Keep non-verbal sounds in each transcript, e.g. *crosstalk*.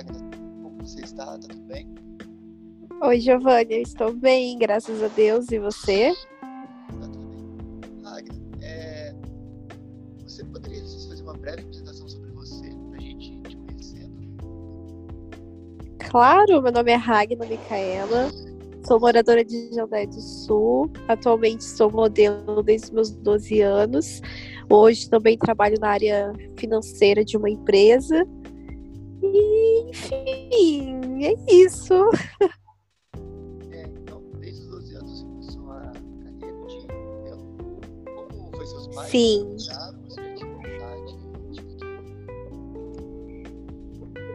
Agnes. Como você está? Tá tudo bem? Oi, Giovanni, eu estou bem, graças a Deus. E você? Tá tudo bem. Agnes, é... você poderia fazer uma breve apresentação sobre você, pra gente te conhecendo? Claro, meu nome é Ragna Micaela, sou moradora de Jandé do Sul. Atualmente sou modelo desde os meus 12 anos. Hoje também trabalho na área financeira de uma empresa. E, enfim, é isso. É, então, desde os 12 anos você começou a carreira de. Como foi seus pais? Sim.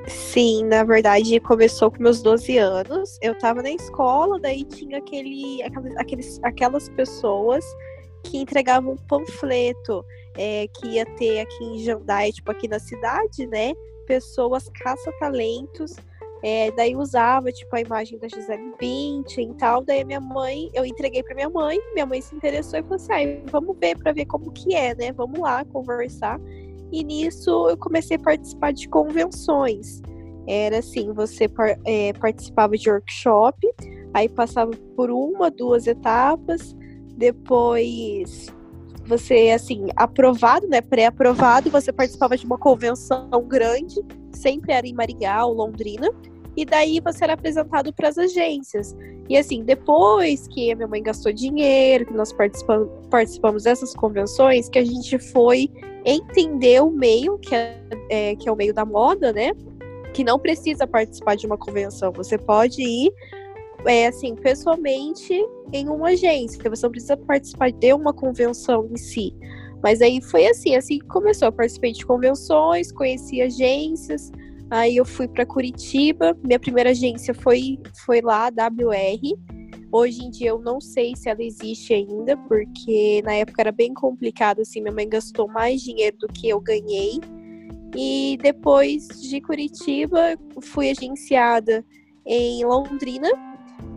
Sim, na verdade começou com meus 12 anos. Eu tava na escola, daí tinha aquele, aquelas, aqueles, aquelas pessoas que entregavam um panfleto é, que ia ter aqui em Jandai, tipo aqui na cidade, né? Pessoas caça-talentos. É, daí usava, tipo, a imagem da Gisele Bündchen e tal. Daí minha mãe, eu entreguei pra minha mãe, minha mãe se interessou e falou assim, ah, vamos ver pra ver como que é, né? Vamos lá conversar. E nisso eu comecei a participar de convenções. Era assim, você é, participava de workshop, aí passava por uma, duas etapas, depois você, assim, aprovado, né, pré-aprovado, você participava de uma convenção grande, sempre era em Maringá ou Londrina, e daí você era apresentado para as agências. E assim, depois que a minha mãe gastou dinheiro, que nós participamos, participamos dessas convenções, que a gente foi entender o meio, que é, é, que é o meio da moda, né? Que não precisa participar de uma convenção. Você pode ir, é, assim, pessoalmente em uma agência. Você não precisa participar de uma convenção em si. Mas aí foi assim, assim que começou. Eu participei de convenções, conheci agências. Aí eu fui para Curitiba. Minha primeira agência foi, foi lá, a WR. Hoje em dia eu não sei se ela existe ainda, porque na época era bem complicado, assim, minha mãe gastou mais dinheiro do que eu ganhei. E depois de Curitiba, fui agenciada em Londrina.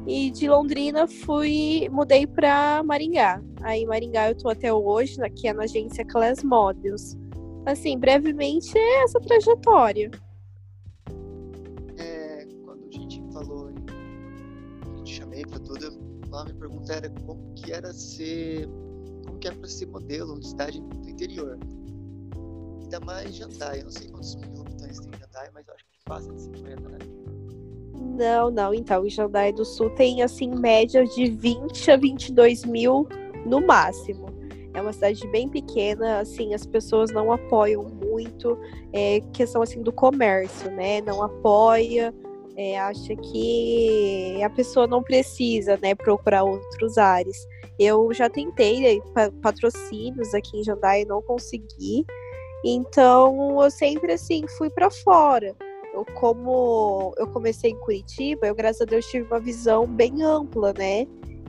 E de Londrina fui, mudei para Maringá. Aí Maringá eu tô até hoje, que é na agência Class Models. Assim, brevemente é essa trajetória. É, quando a gente falou, eu te chamei para tudo, a minha pergunta era como que era ser, como que era para ser modelo de cidade do interior. Ainda mais Jandai, eu não sei quantos mil habitantes tem Jandai, mas eu acho que passa de 50, né? Não, não, então, em Jandai do Sul tem, assim, média de 20 a 22 mil no máximo. É uma cidade bem pequena, assim, as pessoas não apoiam muito, é questão, assim, do comércio, né? Não apoia, é, acha que a pessoa não precisa, né, procurar outros ares. Eu já tentei né, pa- patrocínios aqui em Jandai e não consegui, então eu sempre, assim, fui para fora eu, como eu comecei em Curitiba, eu, graças a Deus, tive uma visão bem ampla, né?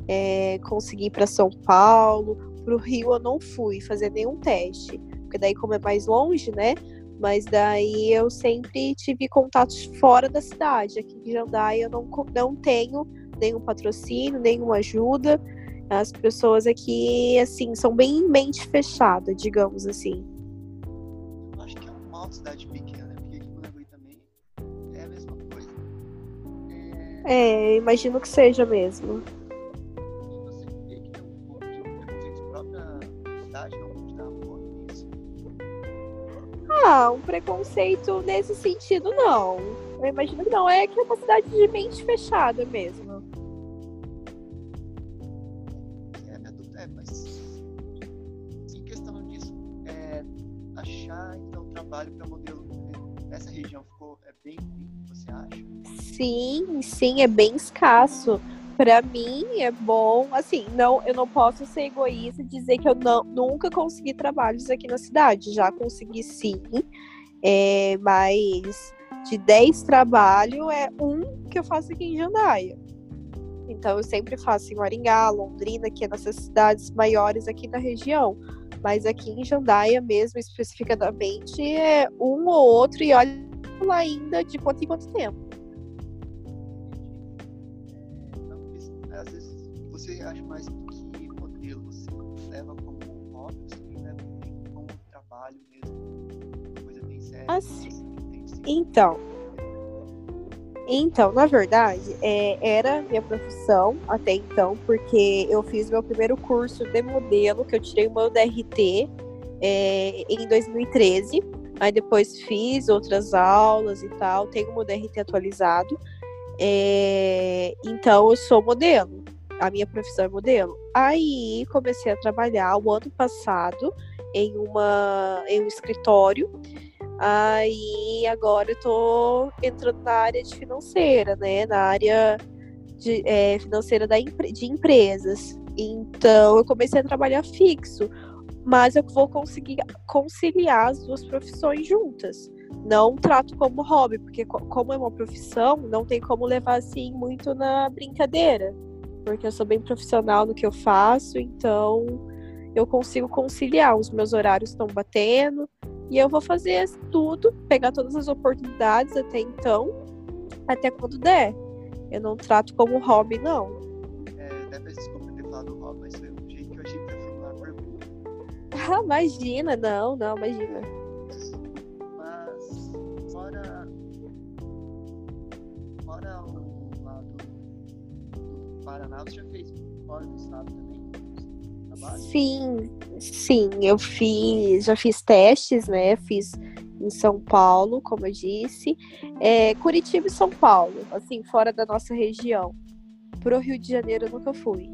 É, consegui ir para São Paulo, para o Rio eu não fui fazer nenhum teste, porque daí, como é mais longe, né? Mas daí eu sempre tive contatos fora da cidade. Aqui em Jandai eu não, não tenho nenhum patrocínio, nenhuma ajuda. As pessoas aqui, assim, são bem mente fechada, digamos assim. Acho que é uma cidade pequena, É, imagino que seja mesmo. Ah, um preconceito nesse sentido, não. Eu imagino que não. É que é uma cidade de mente fechada mesmo. Sim, sim, é bem escasso. Pra mim é bom, assim, não, eu não posso ser egoísta e dizer que eu não, nunca consegui trabalhos aqui na cidade. Já consegui sim, é, mas de 10 trabalhos é um que eu faço aqui em Jandaia. Então eu sempre faço em Maringá, Londrina, que é nessas cidades maiores aqui da região. Mas aqui em Jandaia mesmo, especificadamente, é um ou outro, e olha lá ainda de quanto em quanto tempo. Você acha mais que modelo, você leva como hobby, você leva bem como trabalho mesmo, coisa bem séria. Assim, seguir Então, Então, na verdade, é, era minha profissão até então, porque eu fiz meu primeiro curso de modelo, que eu tirei o meu DRT é, em 2013. Aí depois fiz outras aulas e tal, tenho o meu DRT atualizado. É, então, eu sou modelo. A minha profissão é modelo. Aí comecei a trabalhar o ano passado em, uma, em um escritório Aí agora eu tô entrando na área de financeira, né? Na área de, é, financeira da, de empresas. Então eu comecei a trabalhar fixo, mas eu vou conseguir conciliar as duas profissões juntas. Não trato como hobby, porque como é uma profissão, não tem como levar assim muito na brincadeira. Porque eu sou bem profissional no que eu faço, então eu consigo conciliar. Os meus horários estão batendo, e eu vou fazer tudo, pegar todas as oportunidades até então, até quando der. Eu não trato como hobby, não. É, até peço desculpa ter falado hobby, mas foi um jeito que eu achei pra filmar a *laughs* pergunta. Ah, imagina, não, não, imagina. Paraná, você já fez fora do estado também? Sim, sim, eu fiz, já fiz testes, né? Fiz em São Paulo, como eu disse, é, Curitiba e São Paulo, assim, fora da nossa região. Pro Rio de Janeiro eu nunca fui.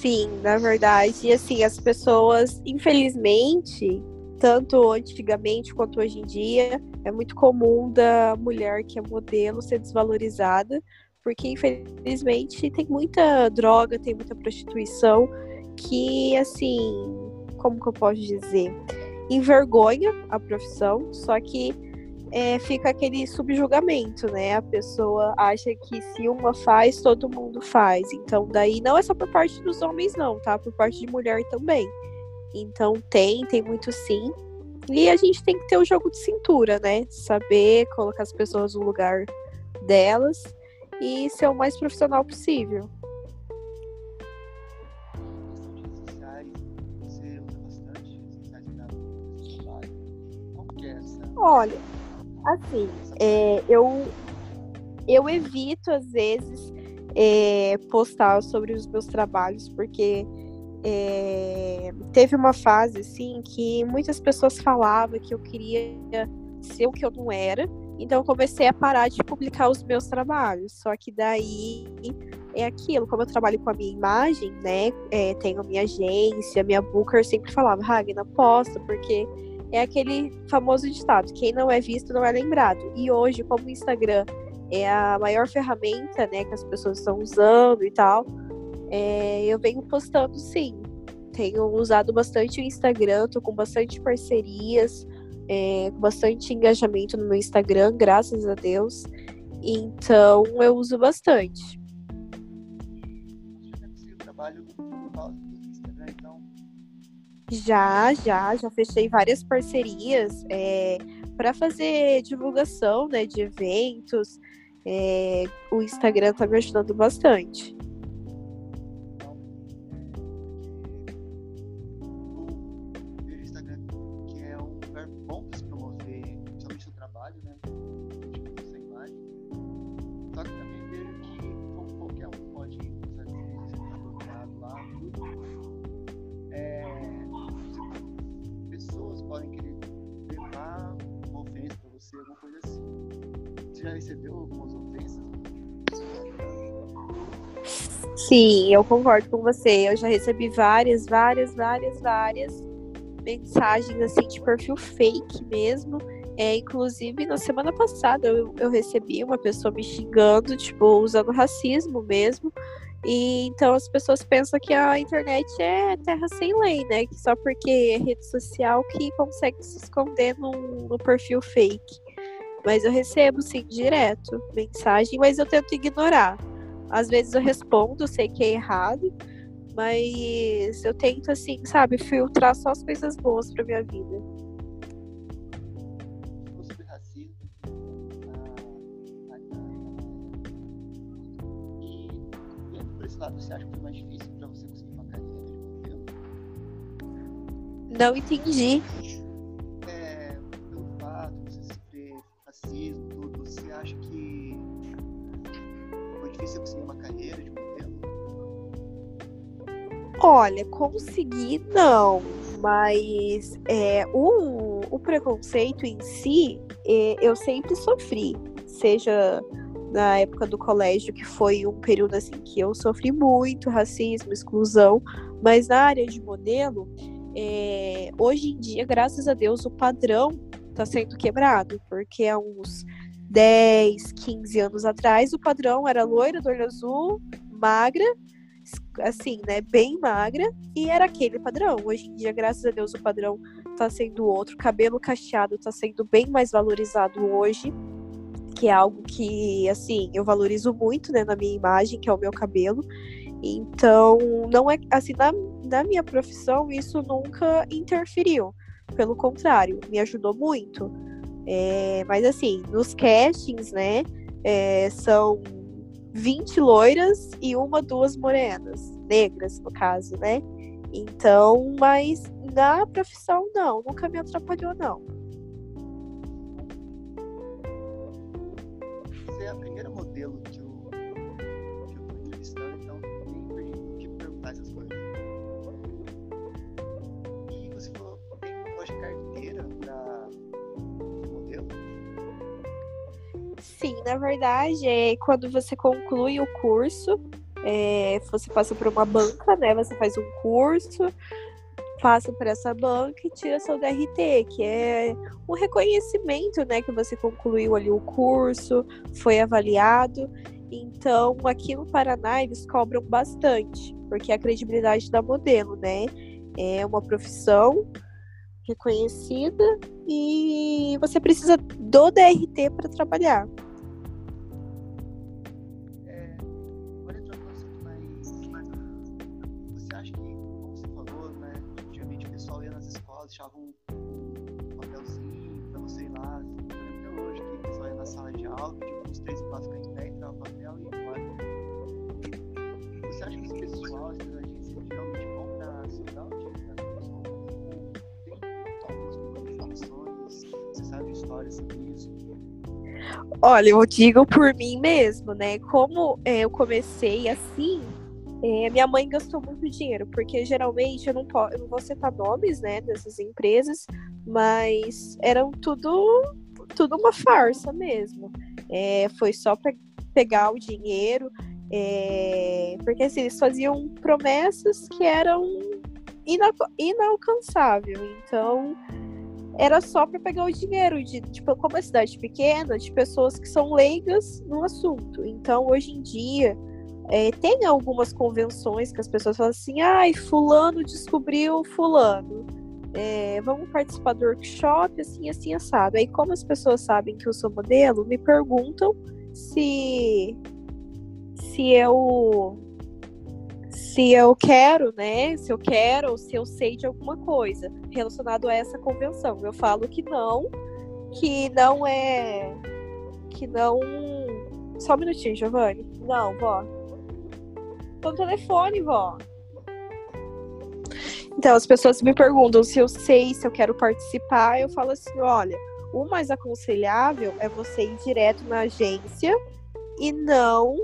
Sim, na verdade. E assim, as pessoas, infelizmente, tanto antigamente quanto hoje em dia, é muito comum da mulher que é modelo ser desvalorizada, porque infelizmente tem muita droga, tem muita prostituição que, assim, como que eu posso dizer? Envergonha a profissão, só que é, fica aquele subjugamento, né? A pessoa acha que se uma faz, todo mundo faz. Então, daí não é só por parte dos homens, não, tá? Por parte de mulher também. Então, tem, tem muito sim. E a gente tem que ter o jogo de cintura, né? Saber colocar as pessoas no lugar delas e ser o mais profissional possível. Olha, Assim, é, eu, eu evito, às vezes, é, postar sobre os meus trabalhos, porque é, teve uma fase, assim, que muitas pessoas falavam que eu queria ser o que eu não era, então eu comecei a parar de publicar os meus trabalhos. Só que daí é aquilo, como eu trabalho com a minha imagem, né? É, tenho minha agência, minha Booker sempre falava, Ragnar, posta, porque é aquele famoso ditado: quem não é visto não é lembrado. E hoje, como o Instagram é a maior ferramenta né, que as pessoas estão usando e tal, é, eu venho postando sim. Tenho usado bastante o Instagram, tô com bastante parcerias, é, bastante engajamento no meu Instagram, graças a Deus. Então eu uso bastante. Já, já, já fechei várias parcerias é, para fazer divulgação né, de eventos. É, o Instagram está me ajudando bastante. Já recebeu algumas ofensas? Sim, eu concordo com você. Eu já recebi várias, várias, várias, várias mensagens assim de perfil fake mesmo. É, inclusive, na semana passada eu, eu recebi uma pessoa me xingando, tipo, usando racismo mesmo. E então as pessoas pensam que a internet é terra sem lei, né? Que só porque é rede social que consegue se esconder no, no perfil fake. Mas eu recebo, sim, direto mensagem, mas eu tento ignorar. Às vezes eu respondo, sei que é errado, mas eu tento, assim, sabe, filtrar só as coisas boas pra minha vida. você é assim? ah, acha que foi mais difícil para você conseguir uma carreira? Não entendi. Tudo, você acha que foi difícil conseguir uma carreira de modelo? Olha, conseguir não, mas é, o, o preconceito em si é, eu sempre sofri, seja na época do colégio, que foi um período assim que eu sofri muito racismo, exclusão, mas na área de modelo, é, hoje em dia, graças a Deus, o padrão está sendo quebrado, porque há uns 10, 15 anos atrás, o padrão era loira, do olho azul, magra, assim, né, bem magra, e era aquele padrão. Hoje em dia, graças a Deus, o padrão está sendo outro. Cabelo cacheado está sendo bem mais valorizado hoje, que é algo que, assim, eu valorizo muito, né, na minha imagem, que é o meu cabelo. Então, não é assim, na, na minha profissão, isso nunca interferiu. Pelo contrário, me ajudou muito. É, mas assim, nos castings, né, é, são 20 loiras e uma, duas morenas, negras, no caso, né? Então, mas na profissão, não, nunca me atrapalhou, não. Na verdade, é quando você conclui o curso, é, você passa por uma banca, né? Você faz um curso, passa por essa banca e tira seu DRT, que é um reconhecimento, né? Que você concluiu ali o curso, foi avaliado. Então, aqui no Paraná, eles cobram bastante, porque a credibilidade da modelo, né? É uma profissão reconhecida e você precisa do DRT para trabalhar. Aula, tipo, uns três quatro ficar em pé, entrar o papel e embora. Você acha que esse pessoal, essas agências, geralmente vão pra cidade? Tem algumas informações, você sabe histórias sobre isso? Olha, eu digo por mim mesmo, né? Como é, eu comecei assim, é, minha mãe gastou muito dinheiro, porque geralmente eu não, posso, eu não vou citar nomes, né, dessas empresas, mas eram tudo, tudo uma farsa mesmo. É, foi só para pegar o dinheiro, é, porque assim, eles faziam promessas que eram ina inalcançáveis. Então, era só para pegar o dinheiro de, tipo, como é cidade pequena, de pessoas que são leigas no assunto. Então, hoje em dia, é, tem algumas convenções que as pessoas falam assim, ai, fulano descobriu fulano. É, vamos participar do workshop, assim, assim, assado. Aí, como as pessoas sabem que eu sou modelo, me perguntam se se eu se eu quero, né? Se eu quero ou se eu sei de alguma coisa relacionado a essa convenção. Eu falo que não, que não é. Que não. Só um minutinho, Giovanni. Não, vó. Tô no telefone, vó. Então, as pessoas me perguntam se eu sei, se eu quero participar. Eu falo assim: olha, o mais aconselhável é você ir direto na agência e não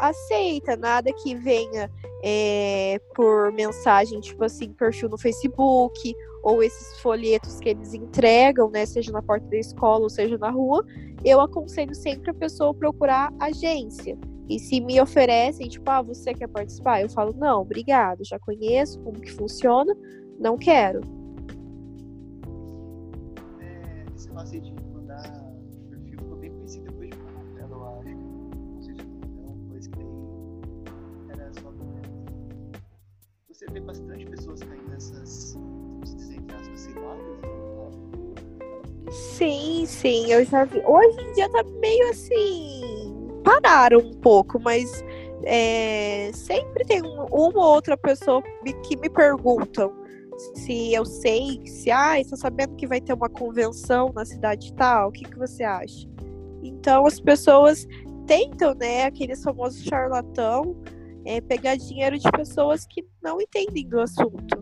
aceita nada que venha é, por mensagem, tipo assim, perfil no Facebook, ou esses folhetos que eles entregam, né, seja na porta da escola ou seja na rua, eu aconselho sempre a pessoa procurar agência. E se me oferecem, tipo, ah, você quer participar? Eu falo, não, obrigado, já conheço como que funciona, não quero. É, esse lance de mandar perfil ficou bem conhecido depois de uma novela, eu acho. Não sei se uma novela, uma coisa que daí era só novela. Você vê bastante pessoas caindo nessas, vamos dizer, entre aspas, ciladas? Sim, sim, eu já vi. Hoje em dia tá meio assim. Pararam um pouco, mas é, sempre tem um- uma ou outra pessoa que me perguntam se eu sei, se ah, está sabendo que vai ter uma convenção na cidade tal, o que, que você acha? Então as pessoas tentam, né, aqueles famosos charlatão, é pegar dinheiro de pessoas que não entendem do assunto.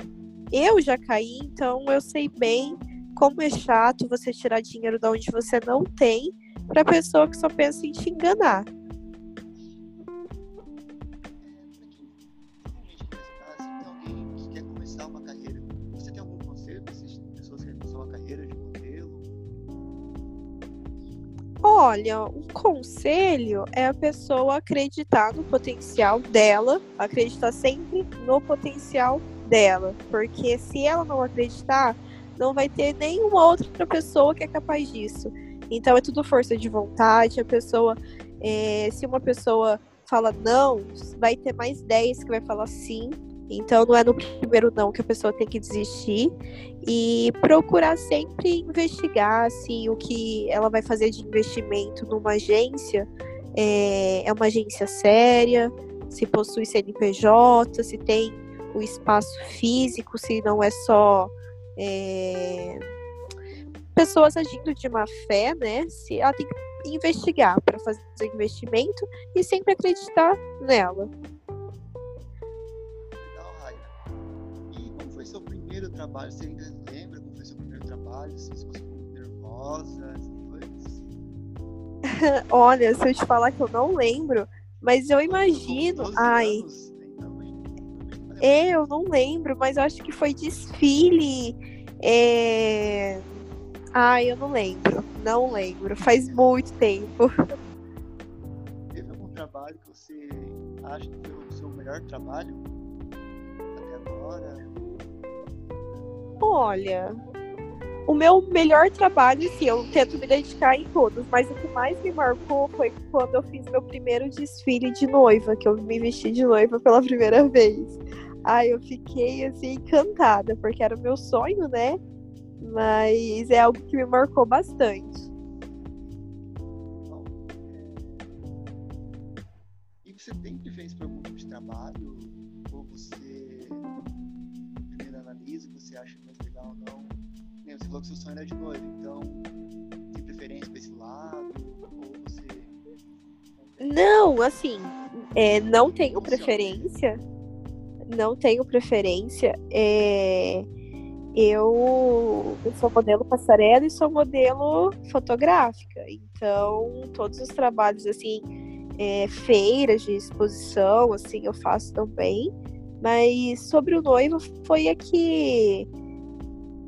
Eu já caí, então eu sei bem como é chato você tirar dinheiro de onde você não tem para pessoa que só pensa em te enganar. Olha, um conselho é a pessoa acreditar no potencial dela, acreditar sempre no potencial dela, porque se ela não acreditar, não vai ter nenhuma outra pessoa que é capaz disso. Então é tudo força de vontade. A pessoa, é, se uma pessoa fala não, vai ter mais 10 que vai falar sim. Então não é no primeiro não que a pessoa tem que desistir e procurar sempre investigar se o que ela vai fazer de investimento numa agência é, é uma agência séria, se possui CNPJ, se tem o espaço físico, se não é só é, pessoas agindo de má fé, né? Se ela tem que investigar para fazer o investimento e sempre acreditar nela. Legal, Raia. E como foi seu primeiro trabalho? Você ainda lembra como foi seu primeiro trabalho? Se você ficou nervosa, coisas? *laughs* Olha, se eu te falar que eu não lembro, mas eu imagino. Ai. Anos eu não lembro, mas eu acho que foi desfile. É... Ai, eu não lembro. Não lembro. Faz muito tempo. Teve algum trabalho que você acha que foi o seu melhor trabalho? Até agora? Olha, o meu melhor trabalho, sim, eu tento me dedicar em todos, mas o que mais me marcou foi quando eu fiz meu primeiro desfile de noiva, que eu me vesti de noiva pela primeira *laughs* vez. Ai, eu fiquei assim encantada, porque era o meu sonho, né? Mas é algo que me marcou bastante. E você sempre fez para algum tipo de trabalho? Ou você primeiro analisa o que você acha mais legal ou não? Você falou que seu sonho era de noivo, então tem preferência para esse lado? Ou você. Não, assim, é, não tenho preferência não tenho preferência. É, eu, sou modelo passarela e sou modelo fotográfica. Então, todos os trabalhos, assim, é, feiras de exposição, assim, eu faço também. Mas sobre o noivo foi a que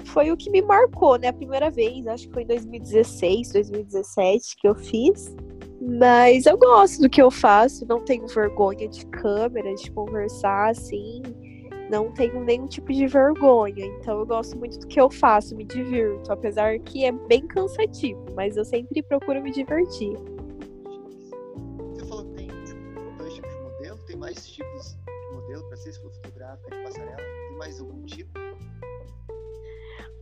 foi o que me marcou, né? A primeira vez, acho que foi em 2016, 2017 que eu fiz. Mas eu gosto do que eu faço, não tenho vergonha de câmera, de conversar assim. Não tenho nenhum tipo de vergonha. Então eu gosto muito do que eu faço, me divirto. Apesar que é bem cansativo, mas eu sempre procuro me divertir. Você falou que tem dois tipos de modelo, tem mais tipos de modelo para ser fotográfica de passarela? Tem mais algum tipo?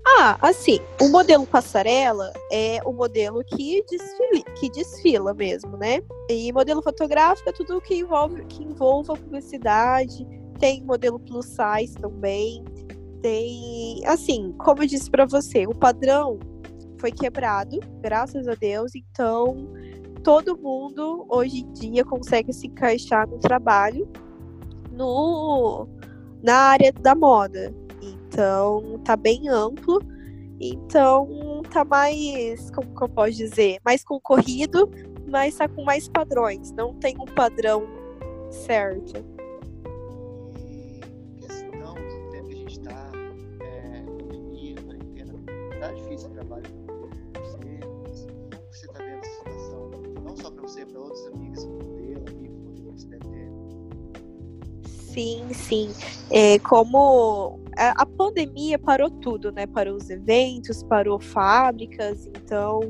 Ah, assim, o modelo passarela é o modelo que desfila, que desfila mesmo, né? E modelo fotográfico é tudo que envolve que envolva publicidade. Tem modelo plus size também. Tem, assim, como eu disse para você, o padrão foi quebrado, graças a Deus. Então, todo mundo hoje em dia consegue se encaixar no trabalho no na área da moda. Então, tá bem amplo. Então, tá mais, como que eu posso dizer, mais concorrido, mas tá com mais padrões. Não tem um padrão certo. Tá difícil o trabalho você. Como você tá vendo essa situação? Não só para você, para outros amigos, modelo, amigo, modelo que você deve ter. Sim, sim. É, como a, pandemia parou tudo, né? Parou os eventos, parou fábricas, então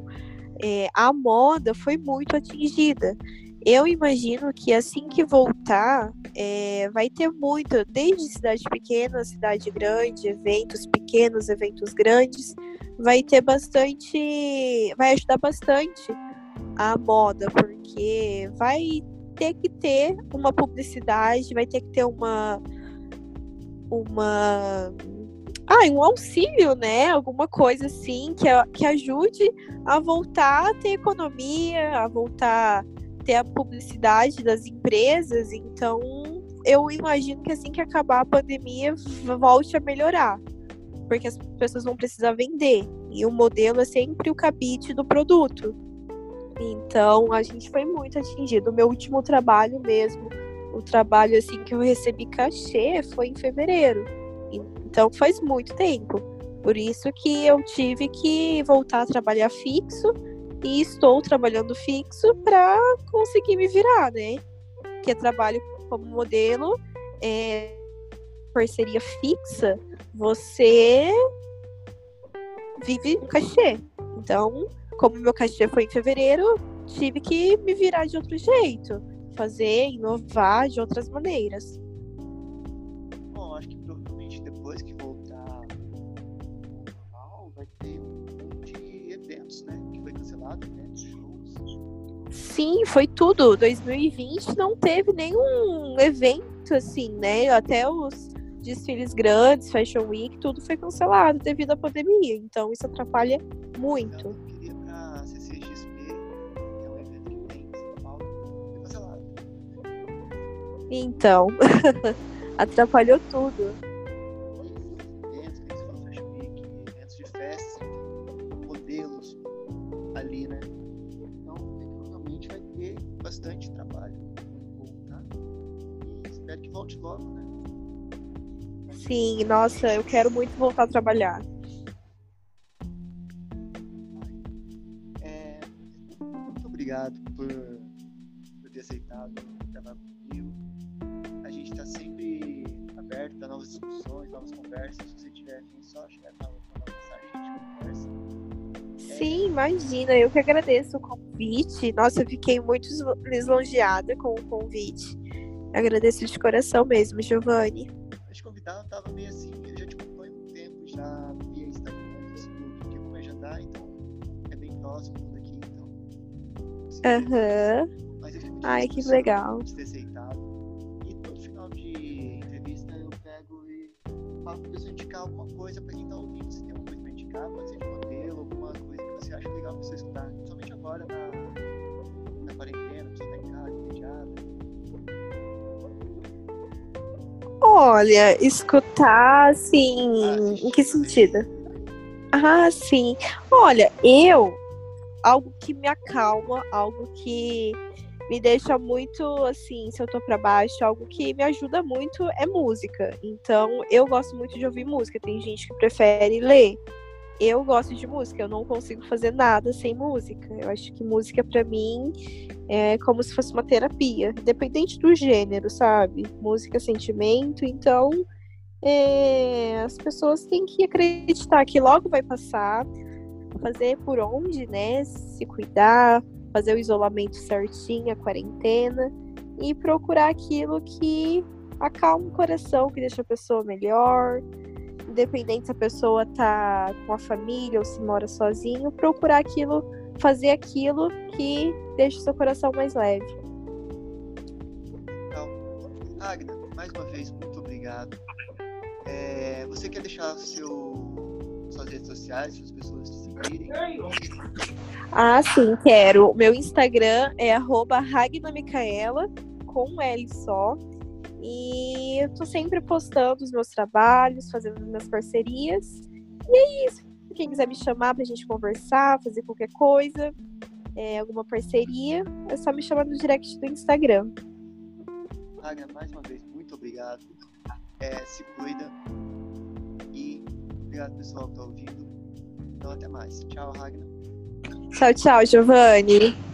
é, a moda foi muito atingida. Eu imagino que assim que voltar, é, vai ter muito, desde cidade pequena, cidade grande, eventos pequenos, eventos grandes, vai ter bastante, vai ajudar bastante a moda, porque vai ter que ter uma publicidade, vai ter que ter uma uma ah, um auxílio, né? Alguma coisa assim que, que ajude a voltar a ter economia, a voltar ter a publicidade das empresas. Então, eu imagino que assim que acabar a pandemia, volte a melhorar. Porque as pessoas vão precisar vender. E o modelo é sempre o cabide do produto. Então, a gente foi muito atingido. O meu último trabalho mesmo, o trabalho assim que eu recebi cachê foi em fevereiro. Então, faz muito tempo. Por isso que eu tive que voltar a trabalhar fixo e estou trabalhando fixo para conseguir me virar, né? Que trabalho como modelo, é, parceria fixa, você vive cachê. Então, como meu cachê foi em fevereiro, tive que me virar de outro jeito, fazer, inovar de outras maneiras. Shows. Sim, foi tudo. 2020 não teve nenhum evento assim, né? Até os desfiles grandes, Fashion Week, tudo foi cancelado devido à pandemia. Então isso atrapalha muito. Eu queria pra CCXP, é um evento que tem em São Paulo, foi cancelado. Então, *laughs* atrapalhou tudo. Nossa, eu quero muito voltar a trabalhar. É, muito obrigado por, por ter aceitado gravar comigo. A gente está sempre aberto a novas discussões, novas conversas. Se você tiver afim, só chegar na mandar mensagem, a gente conversa. Sim, imagina, eu que agradeço o convite. Nossa, eu fiquei muito lisonjeada com o convite. Agradeço de coração mesmo, Giovanni. Eu tava meio assim, eu já te acompanho há um tempo, já via Instagram, Facebook, porque como é Jandar, então é bem próximo tudo aqui, então. Aham. Mas eu fico muito Ai, que legal. de ter aceitado. E todo final de entrevista eu pego e falo pra pessoa indicar alguma coisa pra quem tá ouvindo. Se tem uma coisa pra indicar, pode ser de modelo, alguma coisa que você acha legal pra você escutar. Principalmente agora na, na quarentena, você tá em casa, entediado. Olha, escutar, assim, em que sentido? Ah, sim. Olha, eu, algo que me acalma, algo que me deixa muito, assim, se eu tô pra baixo, algo que me ajuda muito é música. Então, eu gosto muito de ouvir música. Tem gente que prefere ler. Eu gosto de música, eu não consigo fazer nada sem música. Eu acho que música, pra mim, é como se fosse uma terapia, independente do gênero, sabe? Música é sentimento, então é, as pessoas têm que acreditar que logo vai passar, fazer por onde, né? Se cuidar, fazer o isolamento certinho, a quarentena, e procurar aquilo que acalma o coração, que deixa a pessoa melhor. Independente se a pessoa tá com a família ou se mora sozinho, procurar aquilo, fazer aquilo que deixa o seu coração mais leve. Então, Agna, mais uma vez, muito obrigado. É, você quer deixar seu, suas redes sociais, para as pessoas te seguirem? Ah, sim, quero. Meu Instagram é arroba ragnamicaela, com L só. E eu tô sempre postando os meus trabalhos, fazendo minhas parcerias. E é isso. Quem quiser me chamar pra gente conversar, fazer qualquer coisa, é, alguma parceria, é só me chamar no direct do Instagram. Agna, mais uma vez, muito obrigado. É, se cuida. E obrigado, pessoal, que tá ouvindo. Então, até mais. Tchau, Ragnar. Tchau, tchau, Giovanni.